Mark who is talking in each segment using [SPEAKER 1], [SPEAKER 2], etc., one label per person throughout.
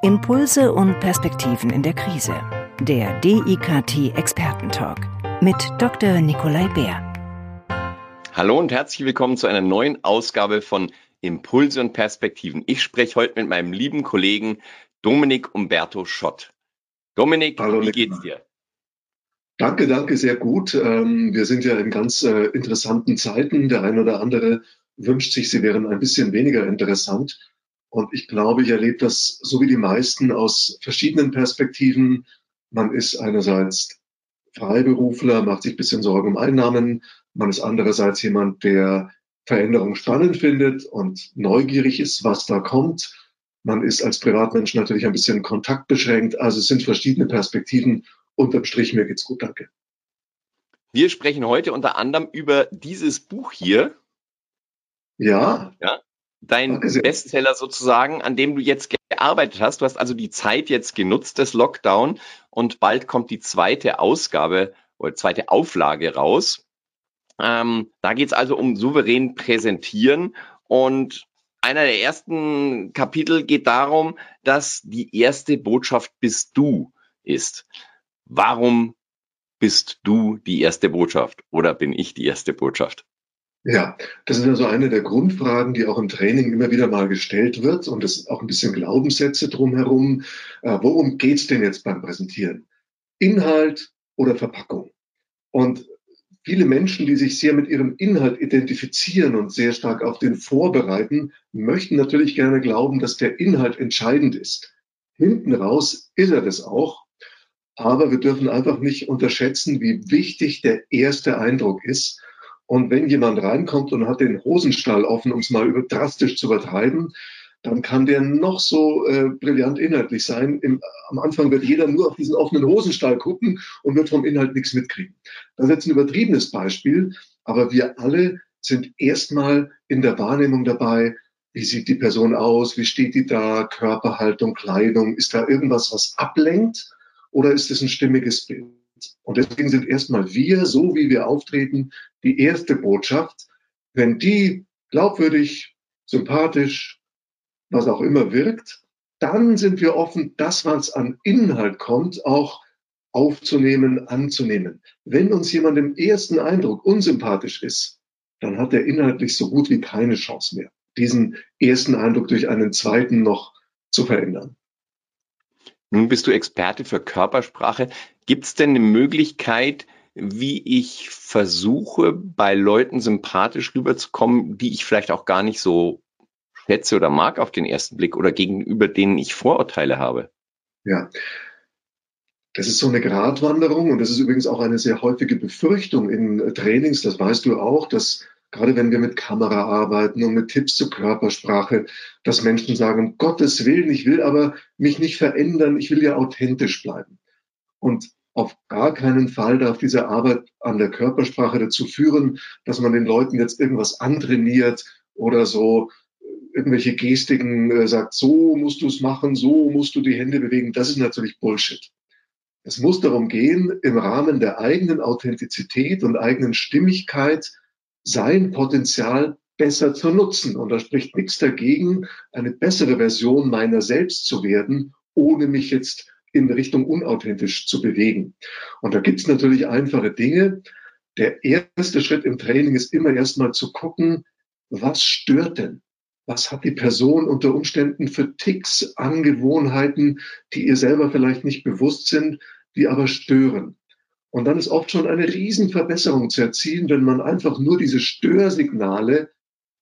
[SPEAKER 1] Impulse und Perspektiven in der Krise. Der DIKT Expertentalk mit Dr. Nikolai Bär.
[SPEAKER 2] Hallo und herzlich willkommen zu einer neuen Ausgabe von Impulse und Perspektiven. Ich spreche heute mit meinem lieben Kollegen Dominik Umberto Schott. Dominik, Hallo, wie geht's dir?
[SPEAKER 3] Danke, danke, sehr gut. Ähm, wir sind ja in ganz äh, interessanten Zeiten. Der ein oder andere wünscht sich, sie wären ein bisschen weniger interessant. Und ich glaube, ich erlebe das so wie die meisten aus verschiedenen Perspektiven. Man ist einerseits Freiberufler, macht sich ein bisschen Sorgen um Einnahmen. Man ist andererseits jemand, der Veränderung spannend findet und neugierig ist, was da kommt. Man ist als Privatmensch natürlich ein bisschen kontaktbeschränkt. Also es sind verschiedene Perspektiven. Unterm Strich, mir geht's gut, danke.
[SPEAKER 2] Wir sprechen heute unter anderem über dieses Buch hier.
[SPEAKER 3] Ja.
[SPEAKER 2] Ja dein Bestseller sozusagen, an dem du jetzt gearbeitet hast. Du hast also die Zeit jetzt genutzt des Lockdown und bald kommt die zweite Ausgabe oder zweite Auflage raus. Ähm, da geht es also um souverän präsentieren und einer der ersten Kapitel geht darum, dass die erste Botschaft bist du ist. Warum bist du die erste Botschaft oder bin ich die erste Botschaft?
[SPEAKER 3] Ja, das ist also eine der Grundfragen, die auch im Training immer wieder mal gestellt wird und es auch ein bisschen Glaubenssätze drumherum. Äh, worum geht's denn jetzt beim Präsentieren? Inhalt oder Verpackung? Und viele Menschen, die sich sehr mit ihrem Inhalt identifizieren und sehr stark auf den vorbereiten, möchten natürlich gerne glauben, dass der Inhalt entscheidend ist. Hinten raus ist er das auch. Aber wir dürfen einfach nicht unterschätzen, wie wichtig der erste Eindruck ist und wenn jemand reinkommt und hat den Hosenstall offen, um es mal über, drastisch zu übertreiben, dann kann der noch so äh, brillant inhaltlich sein. Im, am Anfang wird jeder nur auf diesen offenen Hosenstall gucken und wird vom Inhalt nichts mitkriegen. Das ist jetzt ein übertriebenes Beispiel, aber wir alle sind erstmal in der Wahrnehmung dabei, wie sieht die Person aus, wie steht die da, Körperhaltung, Kleidung, ist da irgendwas, was ablenkt oder ist es ein stimmiges Bild? Und deswegen sind erstmal wir, so wie wir auftreten, die erste Botschaft. Wenn die glaubwürdig, sympathisch, was auch immer wirkt, dann sind wir offen, das, was an Inhalt kommt, auch aufzunehmen, anzunehmen. Wenn uns jemand im ersten Eindruck unsympathisch ist, dann hat er inhaltlich so gut wie keine Chance mehr, diesen ersten Eindruck durch einen zweiten noch zu verändern.
[SPEAKER 2] Nun bist du Experte für Körpersprache. Gibt es denn eine Möglichkeit, wie ich versuche, bei Leuten sympathisch rüberzukommen, die ich vielleicht auch gar nicht so schätze oder mag auf den ersten Blick oder gegenüber denen ich Vorurteile habe?
[SPEAKER 3] Ja. Das ist so eine Gratwanderung und das ist übrigens auch eine sehr häufige Befürchtung in Trainings, das weißt du auch, dass gerade wenn wir mit Kamera arbeiten und mit Tipps zur Körpersprache, dass Menschen sagen, um Gottes Willen, ich will aber mich nicht verändern, ich will ja authentisch bleiben. Und auf gar keinen Fall darf diese Arbeit an der Körpersprache dazu führen, dass man den Leuten jetzt irgendwas antrainiert oder so irgendwelche Gestiken äh, sagt, so musst du es machen, so musst du die Hände bewegen. Das ist natürlich Bullshit. Es muss darum gehen, im Rahmen der eigenen Authentizität und eigenen Stimmigkeit sein Potenzial besser zu nutzen. Und da spricht nichts dagegen, eine bessere Version meiner selbst zu werden, ohne mich jetzt in Richtung unauthentisch zu bewegen. Und da gibt es natürlich einfache Dinge. Der erste Schritt im Training ist immer erstmal zu gucken, was stört denn? Was hat die Person unter Umständen für Ticks, Angewohnheiten, die ihr selber vielleicht nicht bewusst sind, die aber stören? Und dann ist oft schon eine Riesenverbesserung zu erzielen, wenn man einfach nur diese Störsignale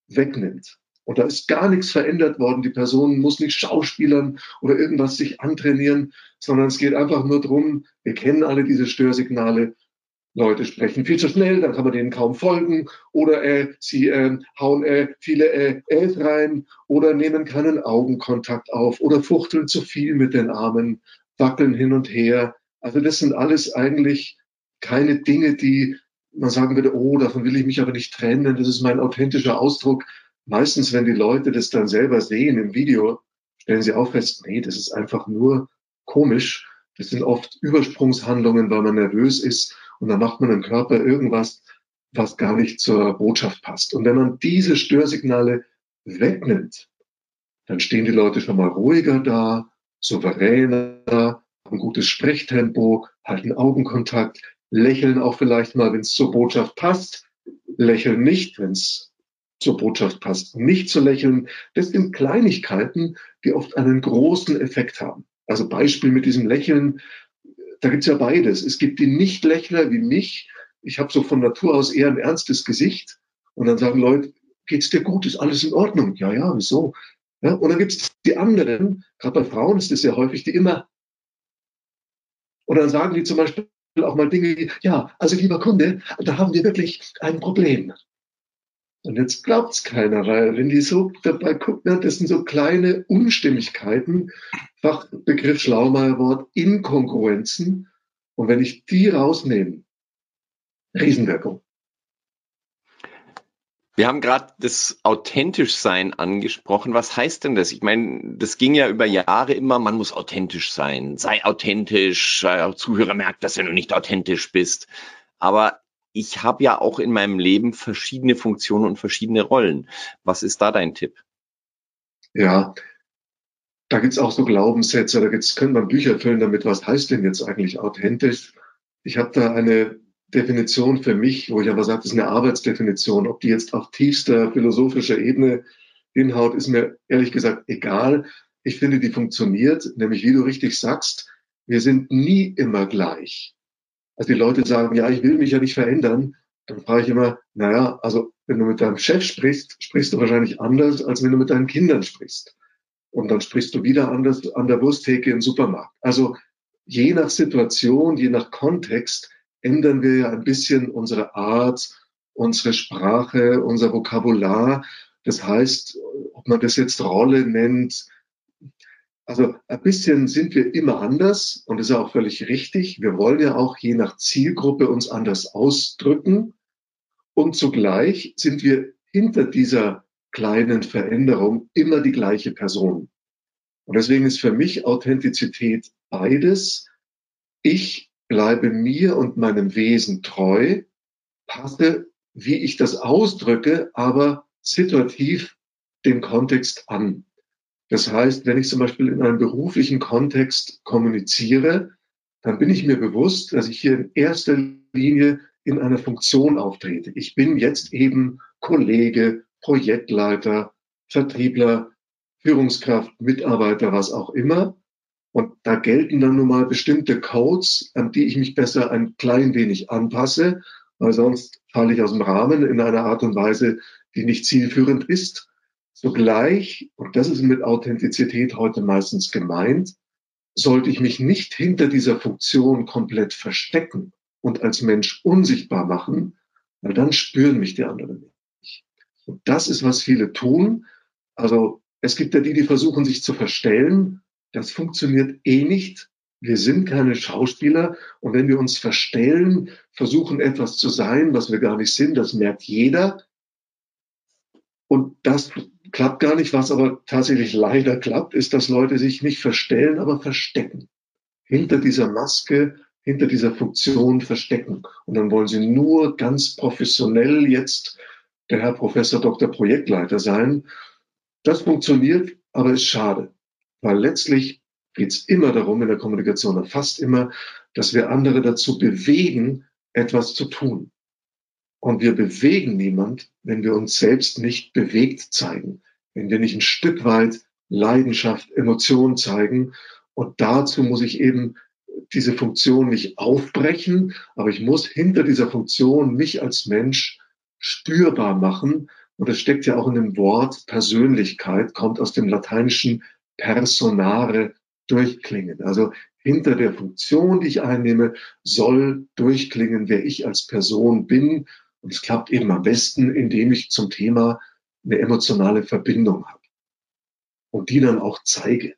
[SPEAKER 3] wegnimmt. Und da ist gar nichts verändert worden. Die Person muss nicht schauspielern oder irgendwas sich antrainieren, sondern es geht einfach nur drum, wir kennen alle diese Störsignale. Leute sprechen viel zu schnell, dann kann man denen kaum folgen. Oder äh, sie äh, hauen äh, viele äh, Äs rein oder nehmen keinen Augenkontakt auf oder fuchteln zu viel mit den Armen, wackeln hin und her. Also das sind alles eigentlich keine Dinge, die man sagen würde, oh, davon will ich mich aber nicht trennen, das ist mein authentischer Ausdruck. Meistens, wenn die Leute das dann selber sehen im Video, stellen sie auch fest, nee, das ist einfach nur komisch. Das sind oft Übersprungshandlungen, weil man nervös ist und dann macht man im Körper irgendwas, was gar nicht zur Botschaft passt. Und wenn man diese Störsignale wegnimmt, dann stehen die Leute schon mal ruhiger da, souveräner, ein gutes Sprechtempo, halten Augenkontakt, lächeln auch vielleicht mal, wenn es zur Botschaft passt, lächeln nicht, wenn es zur Botschaft passt, nicht zu lächeln. Das sind Kleinigkeiten, die oft einen großen Effekt haben. Also Beispiel mit diesem Lächeln, da gibt's ja beides. Es gibt die Nichtlächler wie mich. Ich habe so von Natur aus eher ein ernstes Gesicht. Und dann sagen Leute, geht's dir gut? Ist alles in Ordnung? Ja, ja, wieso? Ja, und dann gibt's die anderen, gerade bei Frauen ist das sehr häufig, die immer. Und dann sagen die zum Beispiel auch mal Dinge wie, ja, also lieber Kunde, da haben wir wirklich ein Problem. Und jetzt glaubt's keiner, weil wenn die so dabei gucken, das sind so kleine Unstimmigkeiten, Fachbegriff Schlaumeierwort, Inkongruenzen. Und wenn ich die rausnehme, Riesenwirkung.
[SPEAKER 2] Wir haben gerade das Authentischsein angesprochen. Was heißt denn das? Ich meine, das ging ja über Jahre immer, man muss authentisch sein. Sei authentisch, äh, Zuhörer merkt, dass du nicht authentisch bist. Aber ich habe ja auch in meinem Leben verschiedene Funktionen und verschiedene Rollen. Was ist da dein Tipp?
[SPEAKER 3] Ja, da gibt's auch so Glaubenssätze, da gibt's, können man Bücher füllen damit, was heißt denn jetzt eigentlich authentisch? Ich habe da eine Definition für mich, wo ich aber sage, das ist eine Arbeitsdefinition. Ob die jetzt auf tiefster philosophischer Ebene hinhaut, ist mir ehrlich gesagt egal. Ich finde, die funktioniert, nämlich wie du richtig sagst, wir sind nie immer gleich. Also die Leute sagen, ja, ich will mich ja nicht verändern. Dann frage ich immer, naja, also wenn du mit deinem Chef sprichst, sprichst du wahrscheinlich anders, als wenn du mit deinen Kindern sprichst. Und dann sprichst du wieder anders an der Wursttheke im Supermarkt. Also je nach Situation, je nach Kontext ändern wir ja ein bisschen unsere Art, unsere Sprache, unser Vokabular. Das heißt, ob man das jetzt Rolle nennt, also ein bisschen sind wir immer anders und das ist auch völlig richtig. Wir wollen ja auch je nach Zielgruppe uns anders ausdrücken und zugleich sind wir hinter dieser kleinen Veränderung immer die gleiche Person. Und deswegen ist für mich Authentizität beides. Ich bleibe mir und meinem Wesen treu, passe, wie ich das ausdrücke, aber situativ den Kontext an. Das heißt, wenn ich zum Beispiel in einem beruflichen Kontext kommuniziere, dann bin ich mir bewusst, dass ich hier in erster Linie in einer Funktion auftrete. Ich bin jetzt eben Kollege, Projektleiter, Vertriebler, Führungskraft, Mitarbeiter, was auch immer. Und da gelten dann nun mal bestimmte Codes, an die ich mich besser ein klein wenig anpasse, weil sonst falle ich aus dem Rahmen in einer Art und Weise, die nicht zielführend ist. Sogleich, und das ist mit Authentizität heute meistens gemeint, sollte ich mich nicht hinter dieser Funktion komplett verstecken und als Mensch unsichtbar machen, weil dann spüren mich die anderen nicht. Und das ist, was viele tun. Also es gibt ja die, die versuchen, sich zu verstellen das funktioniert eh nicht. Wir sind keine Schauspieler und wenn wir uns verstellen, versuchen etwas zu sein, was wir gar nicht sind, das merkt jeder. Und das klappt gar nicht. Was aber tatsächlich leider klappt, ist, dass Leute sich nicht verstellen, aber verstecken. Hinter dieser Maske, hinter dieser Funktion verstecken. Und dann wollen sie nur ganz professionell jetzt der Herr Professor Dr. Projektleiter sein. Das funktioniert, aber ist schade. Weil letztlich geht es immer darum, in der Kommunikation, fast immer, dass wir andere dazu bewegen, etwas zu tun. Und wir bewegen niemand, wenn wir uns selbst nicht bewegt zeigen, wenn wir nicht ein Stück weit Leidenschaft, Emotion zeigen. Und dazu muss ich eben diese Funktion nicht aufbrechen, aber ich muss hinter dieser Funktion mich als Mensch spürbar machen. Und das steckt ja auch in dem Wort Persönlichkeit, kommt aus dem lateinischen Personare durchklingen. Also hinter der Funktion, die ich einnehme, soll durchklingen, wer ich als Person bin. Und es klappt eben am besten, indem ich zum Thema eine emotionale Verbindung habe und die dann auch zeige.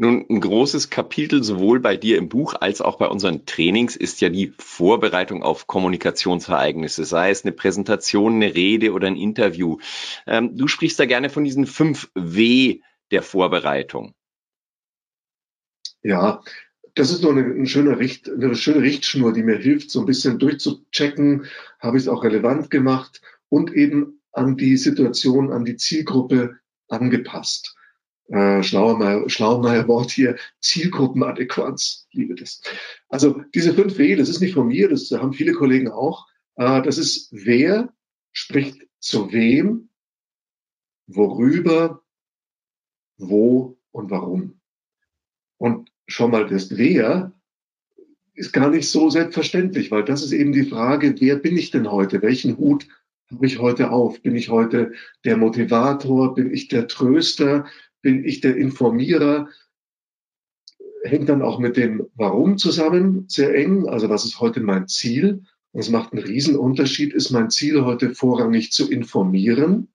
[SPEAKER 2] Nun, ein großes Kapitel sowohl bei dir im Buch als auch bei unseren Trainings ist ja die Vorbereitung auf Kommunikationsereignisse, sei es eine Präsentation, eine Rede oder ein Interview. Ähm, du sprichst da gerne von diesen fünf W der Vorbereitung.
[SPEAKER 3] Ja, das ist nur eine, eine, schöne Richt, eine schöne Richtschnur, die mir hilft, so ein bisschen durchzuchecken, habe ich es auch relevant gemacht und eben an die Situation, an die Zielgruppe angepasst. Äh, Schlaumeier, Schlaumeier Wort hier, Zielgruppenadäquanz, liebe das. Also diese 5W, das ist nicht von mir, das haben viele Kollegen auch. Äh, das ist wer spricht zu wem, worüber, wo und warum. Und schon mal das Wer ist gar nicht so selbstverständlich, weil das ist eben die Frage, wer bin ich denn heute? Welchen Hut habe ich heute auf? Bin ich heute der Motivator? Bin ich der Tröster? Bin ich der Informierer? Hängt dann auch mit dem Warum zusammen sehr eng. Also was ist heute mein Ziel? Und es macht einen Riesenunterschied. Ist mein Ziel heute vorrangig zu informieren?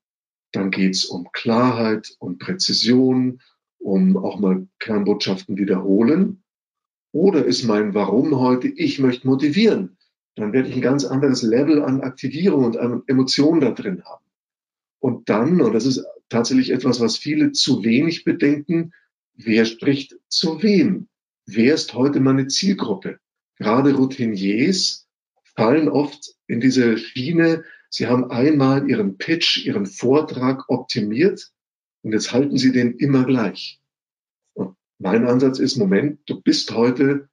[SPEAKER 3] Dann geht's um Klarheit und Präzision, um auch mal Kernbotschaften wiederholen. Oder ist mein Warum heute, ich möchte motivieren? Dann werde ich ein ganz anderes Level an Aktivierung und an Emotionen da drin haben. Und dann, und das ist tatsächlich etwas, was viele zu wenig bedenken, wer spricht zu wem? Wer ist heute meine Zielgruppe? Gerade Routiniers fallen oft in diese Schiene, sie haben einmal ihren Pitch, ihren Vortrag optimiert und jetzt halten sie den immer gleich. Und mein Ansatz ist, Moment, du bist heute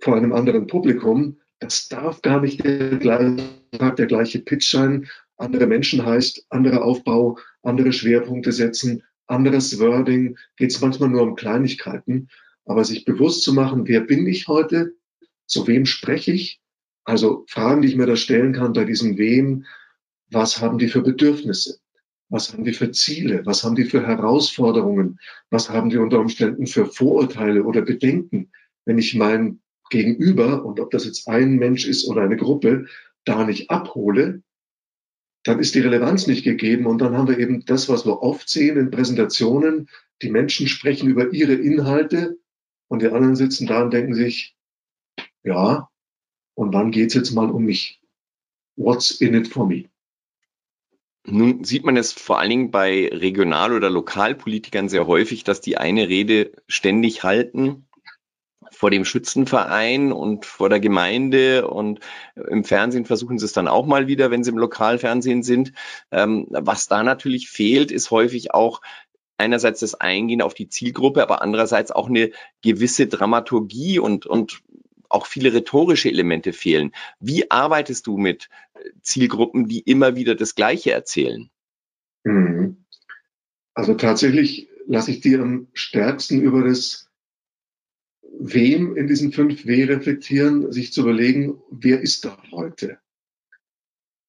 [SPEAKER 3] vor einem anderen Publikum, das darf gar nicht der gleiche, der gleiche Pitch sein, andere Menschen heißt, anderer Aufbau, andere Schwerpunkte setzen, anderes Wording, geht es manchmal nur um Kleinigkeiten. Aber sich bewusst zu machen, wer bin ich heute, zu wem spreche ich, also Fragen, die ich mir da stellen kann bei diesem Wem, was haben die für Bedürfnisse? Was haben die für Ziele? Was haben die für Herausforderungen? Was haben die unter Umständen für Vorurteile oder Bedenken? Wenn ich mein Gegenüber, und ob das jetzt ein Mensch ist oder eine Gruppe, da nicht abhole, dann ist die Relevanz nicht gegeben. Und dann haben wir eben das, was wir oft sehen in Präsentationen. Die Menschen sprechen über ihre Inhalte und die anderen sitzen da und denken sich, ja, und wann geht's jetzt mal um mich? What's in it for me?
[SPEAKER 2] Nun sieht man es vor allen Dingen bei Regional- oder Lokalpolitikern sehr häufig, dass die eine Rede ständig halten vor dem Schützenverein und vor der Gemeinde und im Fernsehen versuchen sie es dann auch mal wieder, wenn sie im Lokalfernsehen sind. Ähm, was da natürlich fehlt, ist häufig auch einerseits das Eingehen auf die Zielgruppe, aber andererseits auch eine gewisse Dramaturgie und, und auch viele rhetorische Elemente fehlen. Wie arbeitest du mit Zielgruppen, die immer wieder das Gleiche erzählen?
[SPEAKER 3] Mhm. Also tatsächlich lasse ich dir am stärksten über das wem in diesen fünf W reflektieren, sich zu überlegen, wer ist da heute?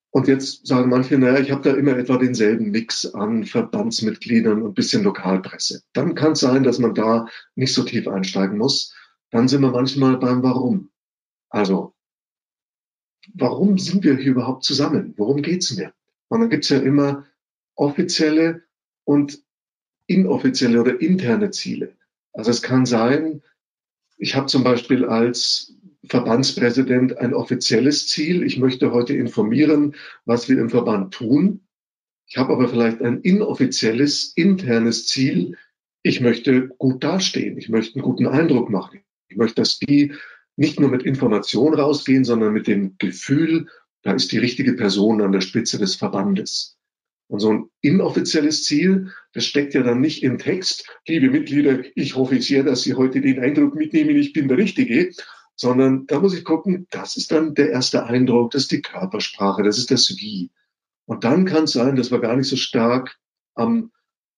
[SPEAKER 3] Und jetzt sagen manche, naja, ich habe da immer etwa denselben Mix an Verbandsmitgliedern und bisschen Lokalpresse. Dann kann es sein, dass man da nicht so tief einsteigen muss. Dann sind wir manchmal beim Warum. Also, warum sind wir hier überhaupt zusammen? Worum geht's mir? Und dann gibt's ja immer offizielle und inoffizielle oder interne Ziele. Also es kann sein, ich habe zum Beispiel als Verbandspräsident ein offizielles Ziel. Ich möchte heute informieren, was wir im Verband tun. Ich habe aber vielleicht ein inoffizielles, internes Ziel. Ich möchte gut dastehen. Ich möchte einen guten Eindruck machen. Ich möchte, dass die nicht nur mit Information rausgehen, sondern mit dem Gefühl, da ist die richtige Person an der Spitze des Verbandes. Und so ein inoffizielles Ziel, das steckt ja dann nicht im Text, liebe Mitglieder, ich hoffe sehr, dass Sie heute den Eindruck mitnehmen, ich bin der Richtige, sondern da muss ich gucken, das ist dann der erste Eindruck, das ist die Körpersprache, das ist das Wie. Und dann kann es sein, dass wir gar nicht so stark am,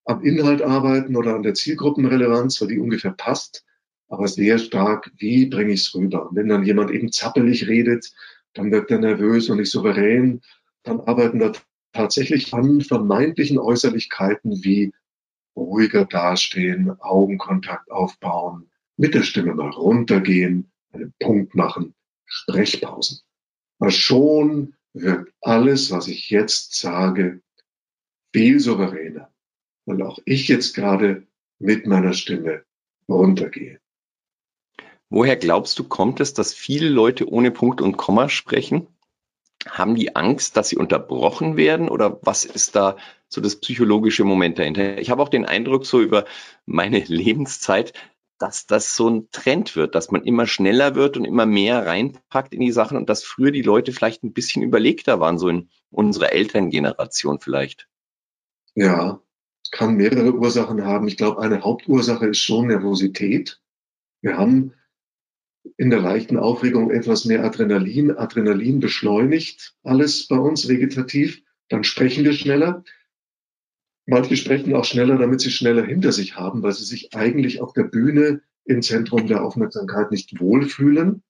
[SPEAKER 3] am Inhalt arbeiten oder an der Zielgruppenrelevanz, weil die ungefähr passt, aber sehr stark, wie bringe ich es rüber. Und wenn dann jemand eben zappelig redet, dann wird er nervös und nicht souverän, dann arbeiten wir tatsächlich an vermeintlichen Äußerlichkeiten wie ruhiger dastehen, Augenkontakt aufbauen, mit der Stimme mal runtergehen, einen Punkt machen, Sprechpausen. Aber schon wird alles, was ich jetzt sage, viel souveräner, weil auch ich jetzt gerade mit meiner Stimme runtergehe.
[SPEAKER 2] Woher glaubst du, kommt es, dass viele Leute ohne Punkt und Komma sprechen? Haben die Angst, dass sie unterbrochen werden oder was ist da so das psychologische Moment dahinter? Ich habe auch den Eindruck so über meine Lebenszeit, dass das so ein Trend wird, dass man immer schneller wird und immer mehr reinpackt in die Sachen und dass früher die Leute vielleicht ein bisschen überlegter waren, so in unserer Elterngeneration vielleicht.
[SPEAKER 3] Ja, kann mehrere Ursachen haben. Ich glaube, eine Hauptursache ist schon Nervosität. Wir haben in der leichten Aufregung etwas mehr Adrenalin. Adrenalin beschleunigt alles bei uns vegetativ. Dann sprechen wir schneller. Manche sprechen auch schneller, damit sie schneller hinter sich haben, weil sie sich eigentlich auf der Bühne im Zentrum der Aufmerksamkeit nicht wohlfühlen.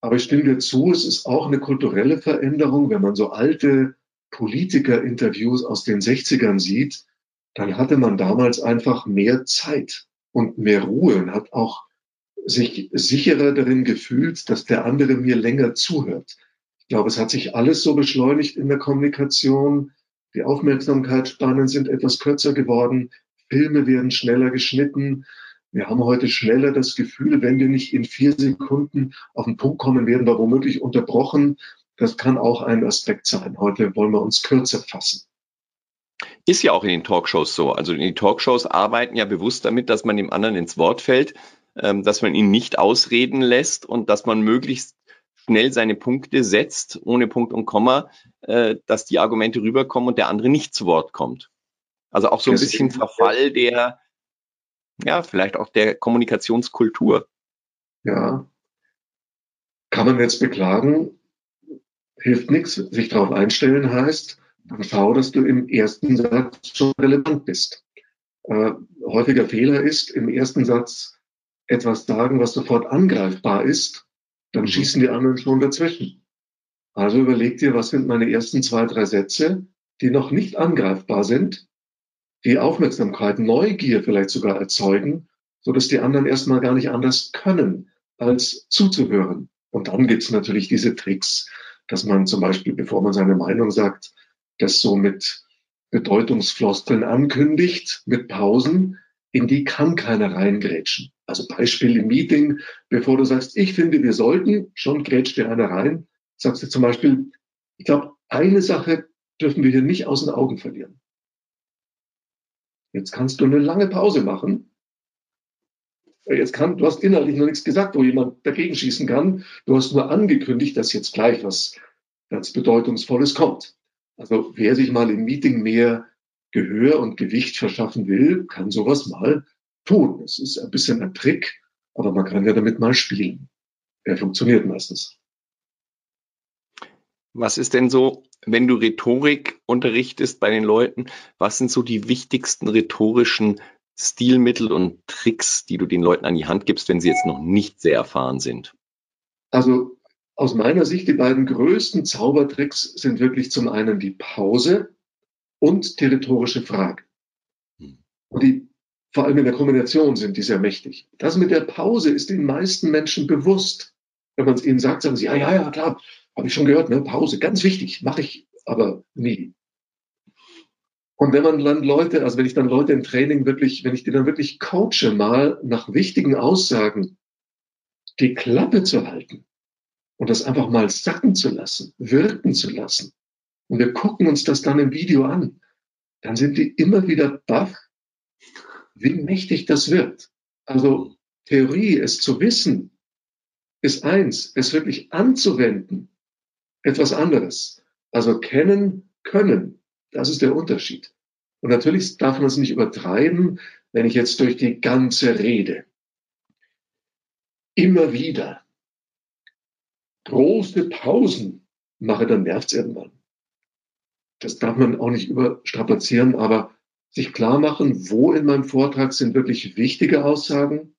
[SPEAKER 3] Aber ich stimme dir zu, es ist auch eine kulturelle Veränderung. Wenn man so alte Politiker-Interviews aus den 60ern sieht, dann hatte man damals einfach mehr Zeit und mehr Ruhe und hat auch sich sicherer darin gefühlt, dass der andere mir länger zuhört. Ich glaube, es hat sich alles so beschleunigt in der Kommunikation. Die Aufmerksamkeitsspannen sind etwas kürzer geworden. Filme werden schneller geschnitten. Wir haben heute schneller das Gefühl, wenn wir nicht in vier Sekunden auf den Punkt kommen, werden wir womöglich unterbrochen. Das kann auch ein Aspekt sein. Heute wollen wir uns kürzer fassen.
[SPEAKER 2] Ist ja auch in den Talkshows so. Also die Talkshows arbeiten ja bewusst damit, dass man dem anderen ins Wort fällt, dass man ihn nicht ausreden lässt und dass man möglichst schnell seine Punkte setzt, ohne Punkt und Komma, äh, dass die Argumente rüberkommen und der andere nicht zu Wort kommt. Also auch so ein das bisschen Verfall der, ja, vielleicht auch der Kommunikationskultur.
[SPEAKER 3] Ja. Kann man jetzt beklagen, hilft nichts. Sich darauf einstellen heißt, dann schau, dass du im ersten Satz schon relevant bist. Äh, häufiger Fehler ist, im ersten Satz etwas sagen, was sofort angreifbar ist, dann mhm. schießen die anderen schon dazwischen. Also überleg dir, was sind meine ersten zwei, drei Sätze, die noch nicht angreifbar sind, die Aufmerksamkeit, Neugier vielleicht sogar erzeugen, so dass die anderen erstmal gar nicht anders können, als zuzuhören. Und dann gibt's natürlich diese Tricks, dass man zum Beispiel, bevor man seine Meinung sagt, das so mit Bedeutungsfloskeln ankündigt, mit Pausen, in die kann keiner reingrätschen. Also Beispiel im Meeting, bevor du sagst, ich finde, wir sollten, schon grätscht dir einer rein, sagst du zum Beispiel, ich glaube, eine Sache dürfen wir hier nicht aus den Augen verlieren. Jetzt kannst du eine lange Pause machen. Jetzt kann, du hast innerlich noch nichts gesagt, wo jemand dagegen schießen kann. Du hast nur angekündigt, dass jetzt gleich was ganz Bedeutungsvolles kommt. Also wer sich mal im Meeting mehr Gehör und Gewicht verschaffen will, kann sowas mal tun. Es ist ein bisschen ein Trick, aber man kann ja damit mal spielen. Er funktioniert meistens.
[SPEAKER 2] Was ist denn so, wenn du Rhetorik unterrichtest bei den Leuten, was sind so die wichtigsten rhetorischen Stilmittel und Tricks, die du den Leuten an die Hand gibst, wenn sie jetzt noch nicht sehr erfahren sind?
[SPEAKER 3] Also aus meiner Sicht, die beiden größten Zaubertricks sind wirklich zum einen die Pause und die rhetorische Frage. Hm. Und die, vor allem in der Kombination sind die sehr mächtig. Das mit der Pause ist den meisten Menschen bewusst. Wenn man es ihnen sagt, sagen sie, ja, ja, ja, klar, habe ich schon gehört, ne? Pause, ganz wichtig, mache ich aber nie. Und wenn man dann Leute, also wenn ich dann Leute im Training wirklich, wenn ich die dann wirklich coache, mal nach wichtigen Aussagen die Klappe zu halten, und das einfach mal sacken zu lassen, wirken zu lassen. Und wir gucken uns das dann im Video an. Dann sind die immer wieder baff, wie mächtig das wird. Also Theorie, es zu wissen, ist eins, es wirklich anzuwenden, etwas anderes. Also kennen, können, das ist der Unterschied. Und natürlich darf man es nicht übertreiben, wenn ich jetzt durch die ganze Rede immer wieder große Pausen mache, dann nervt es irgendwann. Das darf man auch nicht überstrapazieren, aber sich klar machen, wo in meinem Vortrag sind wirklich wichtige Aussagen,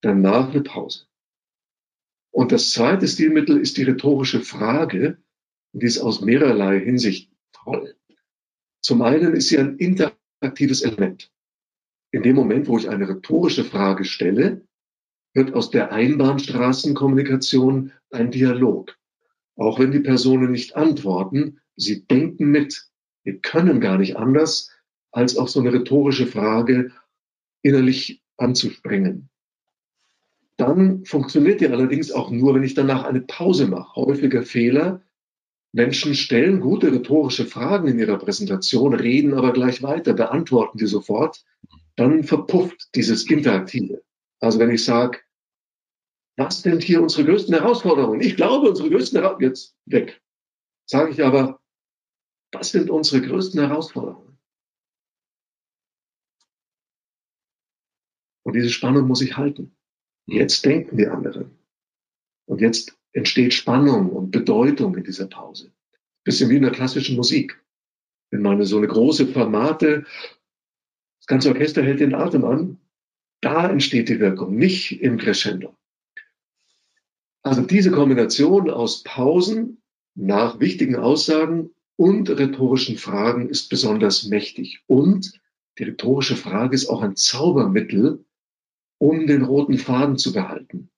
[SPEAKER 3] danach eine Pause. Und das zweite Stilmittel ist die rhetorische Frage, und die ist aus mehrerlei Hinsicht toll. Zum einen ist sie ein interaktives Element. In dem Moment, wo ich eine rhetorische Frage stelle, wird aus der Einbahnstraßenkommunikation ein Dialog. Auch wenn die Personen nicht antworten, sie denken mit. Wir können gar nicht anders, als auch so eine rhetorische Frage innerlich anzuspringen. Dann funktioniert die allerdings auch nur, wenn ich danach eine Pause mache. Häufiger Fehler. Menschen stellen gute rhetorische Fragen in ihrer Präsentation, reden aber gleich weiter, beantworten die sofort. Dann verpufft dieses Interaktive. Also wenn ich sage, was sind hier unsere größten Herausforderungen? Ich glaube, unsere größten Herausforderungen, jetzt weg. Sage ich aber, was sind unsere größten Herausforderungen? Und diese Spannung muss ich halten. Jetzt denken die anderen. Und jetzt entsteht Spannung und Bedeutung in dieser Pause. Bisschen wie in der klassischen Musik. Wenn man so eine große Formate, das ganze Orchester hält den Atem an, da entsteht die Wirkung, nicht im Crescendo. Also diese Kombination aus Pausen nach wichtigen Aussagen und rhetorischen Fragen ist besonders mächtig. Und die rhetorische Frage ist auch ein Zaubermittel, um den roten Faden zu behalten.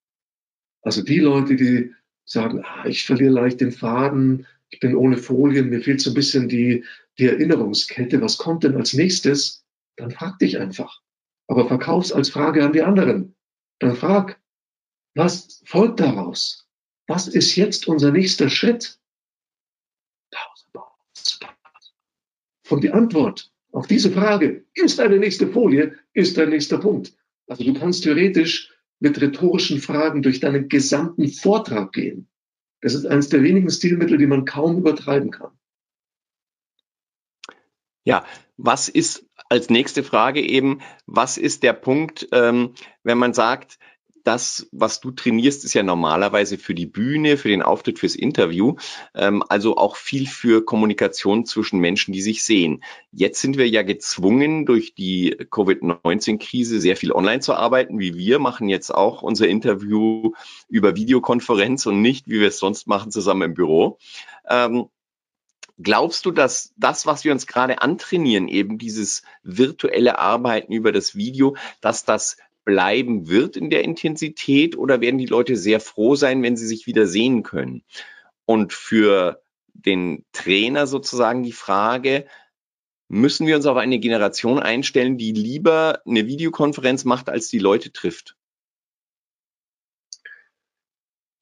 [SPEAKER 3] Also die Leute, die sagen, ah, ich verliere leicht den Faden, ich bin ohne Folien, mir fehlt so ein bisschen die, die Erinnerungskette, was kommt denn als nächstes? Dann frag dich einfach. Aber verkauf's als Frage an die anderen. Dann frag, was folgt daraus? Was ist jetzt unser nächster Schritt? Und die Antwort auf diese Frage ist eine nächste Folie, ist ein nächster Punkt. Also du kannst theoretisch mit rhetorischen Fragen durch deinen gesamten Vortrag gehen. Das ist eines der wenigen Stilmittel, die man kaum übertreiben kann.
[SPEAKER 2] Ja, was ist als nächste Frage eben, was ist der Punkt, ähm, wenn man sagt, das, was du trainierst, ist ja normalerweise für die Bühne, für den Auftritt, fürs Interview, ähm, also auch viel für Kommunikation zwischen Menschen, die sich sehen. Jetzt sind wir ja gezwungen, durch die Covid-19-Krise sehr viel online zu arbeiten, wie wir machen jetzt auch unser Interview über Videokonferenz und nicht, wie wir es sonst machen, zusammen im Büro. Ähm, Glaubst du, dass das, was wir uns gerade antrainieren, eben dieses virtuelle Arbeiten über das Video, dass das bleiben wird in der Intensität oder werden die Leute sehr froh sein, wenn sie sich wieder sehen können? Und für den Trainer sozusagen die Frage, müssen wir uns auf eine Generation einstellen, die lieber eine Videokonferenz macht, als die Leute trifft?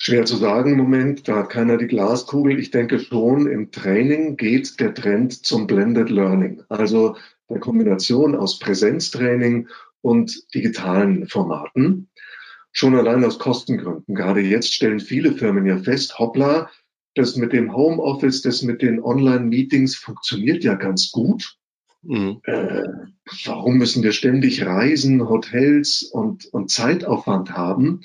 [SPEAKER 3] Schwer zu sagen im Moment, da hat keiner die Glaskugel. Ich denke schon, im Training geht der Trend zum Blended Learning, also der Kombination aus Präsenztraining und digitalen Formaten. Schon allein aus Kostengründen. Gerade jetzt stellen viele Firmen ja fest, hoppla, das mit dem Homeoffice, das mit den Online-Meetings funktioniert ja ganz gut. Mhm. Äh, warum müssen wir ständig Reisen, Hotels und, und Zeitaufwand haben?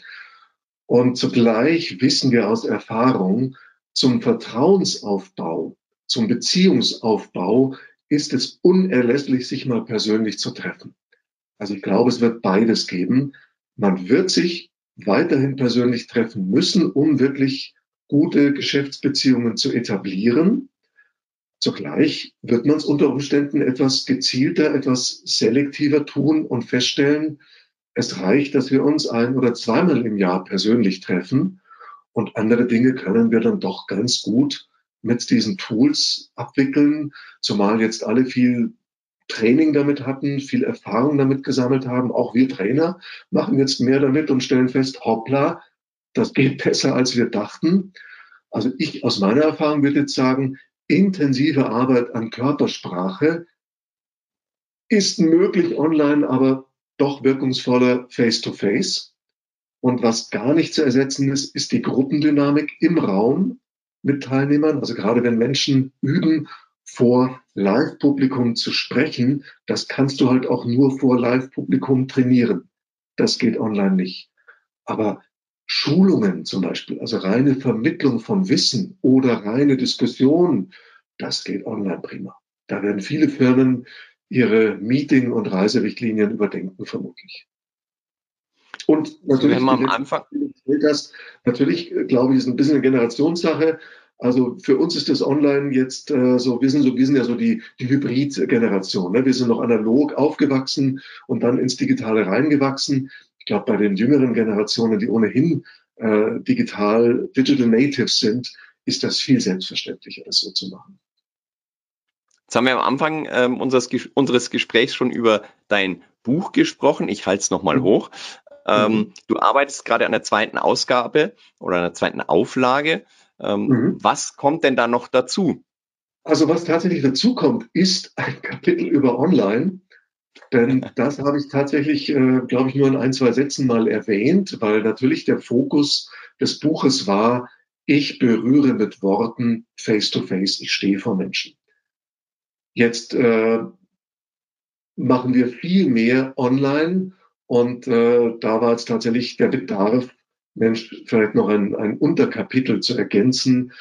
[SPEAKER 3] Und zugleich wissen wir aus Erfahrung, zum Vertrauensaufbau, zum Beziehungsaufbau ist es unerlässlich, sich mal persönlich zu treffen. Also ich glaube, es wird beides geben. Man wird sich weiterhin persönlich treffen müssen, um wirklich gute Geschäftsbeziehungen zu etablieren. Zugleich wird man es unter Umständen etwas gezielter, etwas selektiver tun und feststellen, es reicht, dass wir uns ein oder zweimal im Jahr persönlich treffen und andere Dinge können wir dann doch ganz gut mit diesen Tools abwickeln, zumal jetzt alle viel Training damit hatten, viel Erfahrung damit gesammelt haben. Auch wir Trainer machen jetzt mehr damit und stellen fest, hoppla, das geht besser, als wir dachten. Also ich aus meiner Erfahrung würde jetzt sagen, intensive Arbeit an Körpersprache ist möglich online, aber doch wirkungsvoller face-to-face. Und was gar nicht zu ersetzen ist, ist die Gruppendynamik im Raum mit Teilnehmern. Also gerade wenn Menschen üben, vor Live-Publikum zu sprechen, das kannst du halt auch nur vor Live-Publikum trainieren. Das geht online nicht. Aber Schulungen zum Beispiel, also reine Vermittlung von Wissen oder reine Diskussion, das geht online prima. Da werden viele Firmen ihre Meeting- und Reiserichtlinien überdenken, vermutlich. Und natürlich, Wenn man am Anfang das, natürlich, äh, glaube ich, ist ein bisschen eine Generationssache. Also für uns ist das Online jetzt äh, so, wir sind so, wir sind ja so die, die Hybrid-Generation. Ne? Wir sind noch analog aufgewachsen und dann ins Digitale reingewachsen. Ich glaube, bei den jüngeren Generationen, die ohnehin äh, digital, digital natives sind, ist das viel selbstverständlicher, das so zu machen.
[SPEAKER 2] Jetzt haben wir am Anfang ähm, unseres, unseres Gesprächs schon über dein Buch gesprochen. Ich halte es nochmal mhm. hoch. Ähm, mhm. Du arbeitest gerade an der zweiten Ausgabe oder an der zweiten Auflage. Ähm, mhm. Was kommt denn da noch dazu?
[SPEAKER 3] Also was tatsächlich dazu kommt, ist ein Kapitel über Online. Denn das habe ich tatsächlich, äh, glaube ich, nur in ein, zwei Sätzen mal erwähnt, weil natürlich der Fokus des Buches war, ich berühre mit Worten face-to-face, -face, ich stehe vor Menschen. Jetzt äh, machen wir viel mehr online Und äh, da war jetzt tatsächlich der Bedarf, Mensch, vielleicht noch ein, ein Unterkapitel zu ergänzen.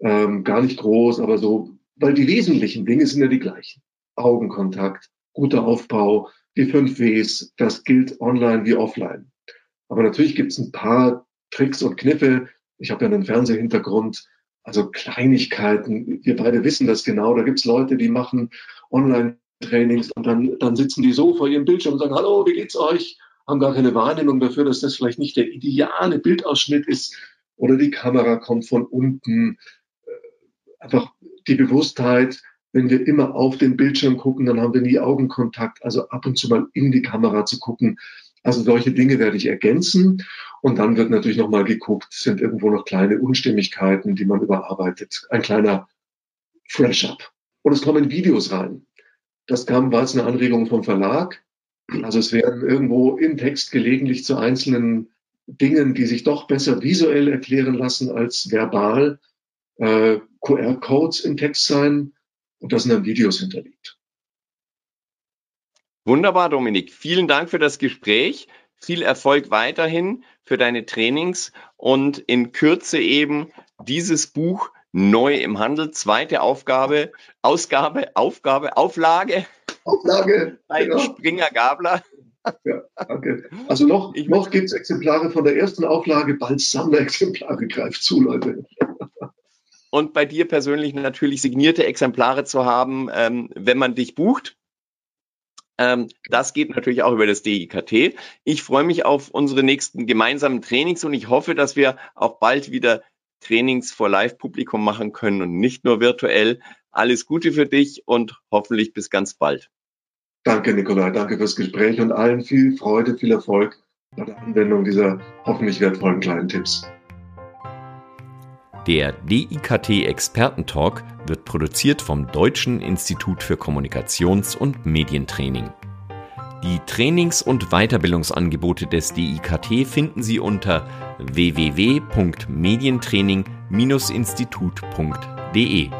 [SPEAKER 3] Ähm, gar nicht groß, aber so, weil die wesentlichen Dinge sind ja die gleichen. Augenkontakt, guter Aufbau, die fünf Ws, das gilt online wie offline. Aber natürlich gibt es ein paar Tricks und Kniffe. Ich habe ja einen Fernsehhintergrund, also Kleinigkeiten. Wir beide wissen das genau. Da gibt es Leute, die machen Online-Trainings und dann, dann sitzen die so vor ihrem Bildschirm und sagen, hallo, wie geht's euch? Haben gar keine Wahrnehmung dafür, dass das vielleicht nicht der ideale Bildausschnitt ist oder die Kamera kommt von unten. Äh, einfach die Bewusstheit, wenn wir immer auf den Bildschirm gucken, dann haben wir nie Augenkontakt. Also ab und zu mal in die Kamera zu gucken. Also solche Dinge werde ich ergänzen. Und dann wird natürlich nochmal geguckt, sind irgendwo noch kleine Unstimmigkeiten, die man überarbeitet. Ein kleiner Fresh-up. Und es kommen Videos rein. Das kam, war jetzt eine Anregung vom Verlag. Also es werden irgendwo im Text gelegentlich zu einzelnen Dingen, die sich doch besser visuell erklären lassen als verbal, äh, QR-Codes im Text sein und da sind dann Videos hinterlegt.
[SPEAKER 2] Wunderbar, Dominik. Vielen Dank für das Gespräch. Viel Erfolg weiterhin für deine Trainings und in Kürze eben dieses Buch neu im Handel. Zweite Aufgabe, Ausgabe, Aufgabe, Auflage.
[SPEAKER 3] Auflage.
[SPEAKER 2] Bei genau. Springer Gabler.
[SPEAKER 3] Ja, danke. Also noch, noch gibt es Exemplare von der ersten Auflage, bald Sammlerexemplare. Greift zu, Leute
[SPEAKER 2] und bei dir persönlich natürlich signierte Exemplare zu haben, ähm, wenn man dich bucht. Ähm, das geht natürlich auch über das DIKT. Ich freue mich auf unsere nächsten gemeinsamen Trainings und ich hoffe, dass wir auch bald wieder Trainings vor Live-Publikum machen können und nicht nur virtuell. Alles Gute für dich und hoffentlich bis ganz bald.
[SPEAKER 3] Danke, Nikolai. Danke fürs Gespräch und allen viel Freude, viel Erfolg bei der Anwendung dieser hoffentlich wertvollen kleinen Tipps.
[SPEAKER 4] Der DIKT Expertentalk wird produziert vom Deutschen Institut für Kommunikations- und Medientraining. Die Trainings- und Weiterbildungsangebote des DIKT finden Sie unter www.medientraining-institut.de.